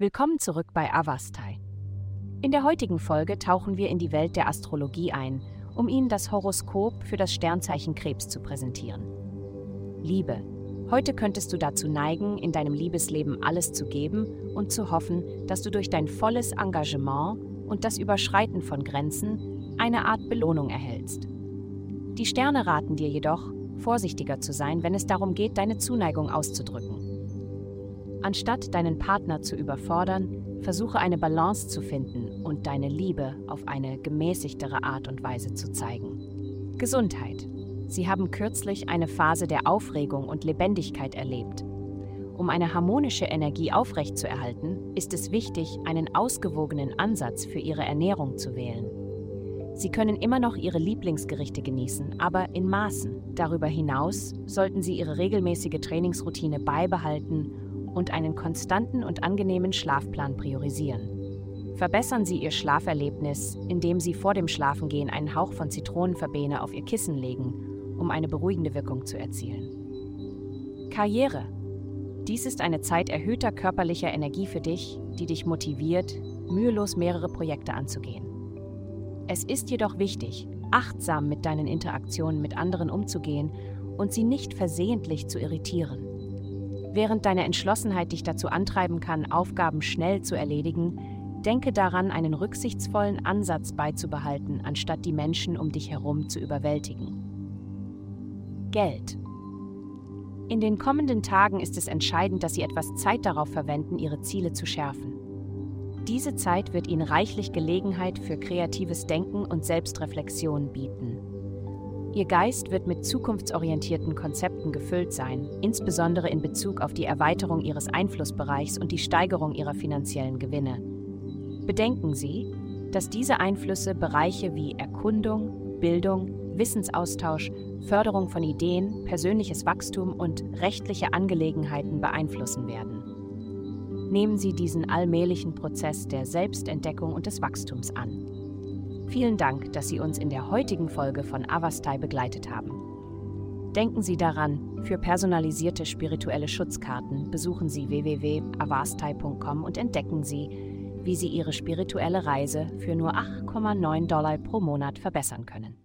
Willkommen zurück bei Avastai. In der heutigen Folge tauchen wir in die Welt der Astrologie ein, um Ihnen das Horoskop für das Sternzeichen Krebs zu präsentieren. Liebe. Heute könntest du dazu neigen, in deinem Liebesleben alles zu geben und zu hoffen, dass du durch dein volles Engagement und das Überschreiten von Grenzen eine Art Belohnung erhältst. Die Sterne raten dir jedoch, vorsichtiger zu sein, wenn es darum geht, deine Zuneigung auszudrücken. Anstatt deinen Partner zu überfordern, versuche eine Balance zu finden und deine Liebe auf eine gemäßigtere Art und Weise zu zeigen. Gesundheit. Sie haben kürzlich eine Phase der Aufregung und Lebendigkeit erlebt. Um eine harmonische Energie aufrechtzuerhalten, ist es wichtig, einen ausgewogenen Ansatz für Ihre Ernährung zu wählen. Sie können immer noch Ihre Lieblingsgerichte genießen, aber in Maßen. Darüber hinaus sollten Sie Ihre regelmäßige Trainingsroutine beibehalten und einen konstanten und angenehmen Schlafplan priorisieren. Verbessern Sie Ihr Schlaferlebnis, indem Sie vor dem Schlafengehen einen Hauch von Zitronenverbene auf Ihr Kissen legen, um eine beruhigende Wirkung zu erzielen. Karriere. Dies ist eine Zeit erhöhter körperlicher Energie für dich, die dich motiviert, mühelos mehrere Projekte anzugehen. Es ist jedoch wichtig, achtsam mit deinen Interaktionen mit anderen umzugehen und sie nicht versehentlich zu irritieren. Während deine Entschlossenheit dich dazu antreiben kann, Aufgaben schnell zu erledigen, denke daran, einen rücksichtsvollen Ansatz beizubehalten, anstatt die Menschen um dich herum zu überwältigen. Geld. In den kommenden Tagen ist es entscheidend, dass Sie etwas Zeit darauf verwenden, Ihre Ziele zu schärfen. Diese Zeit wird Ihnen reichlich Gelegenheit für kreatives Denken und Selbstreflexion bieten. Ihr Geist wird mit zukunftsorientierten Konzepten gefüllt sein, insbesondere in Bezug auf die Erweiterung Ihres Einflussbereichs und die Steigerung Ihrer finanziellen Gewinne. Bedenken Sie, dass diese Einflüsse Bereiche wie Erkundung, Bildung, Wissensaustausch, Förderung von Ideen, persönliches Wachstum und rechtliche Angelegenheiten beeinflussen werden. Nehmen Sie diesen allmählichen Prozess der Selbstentdeckung und des Wachstums an. Vielen Dank, dass Sie uns in der heutigen Folge von Avastai begleitet haben. Denken Sie daran, für personalisierte spirituelle Schutzkarten besuchen Sie www.avastai.com und entdecken Sie, wie Sie Ihre spirituelle Reise für nur 8,9 Dollar pro Monat verbessern können.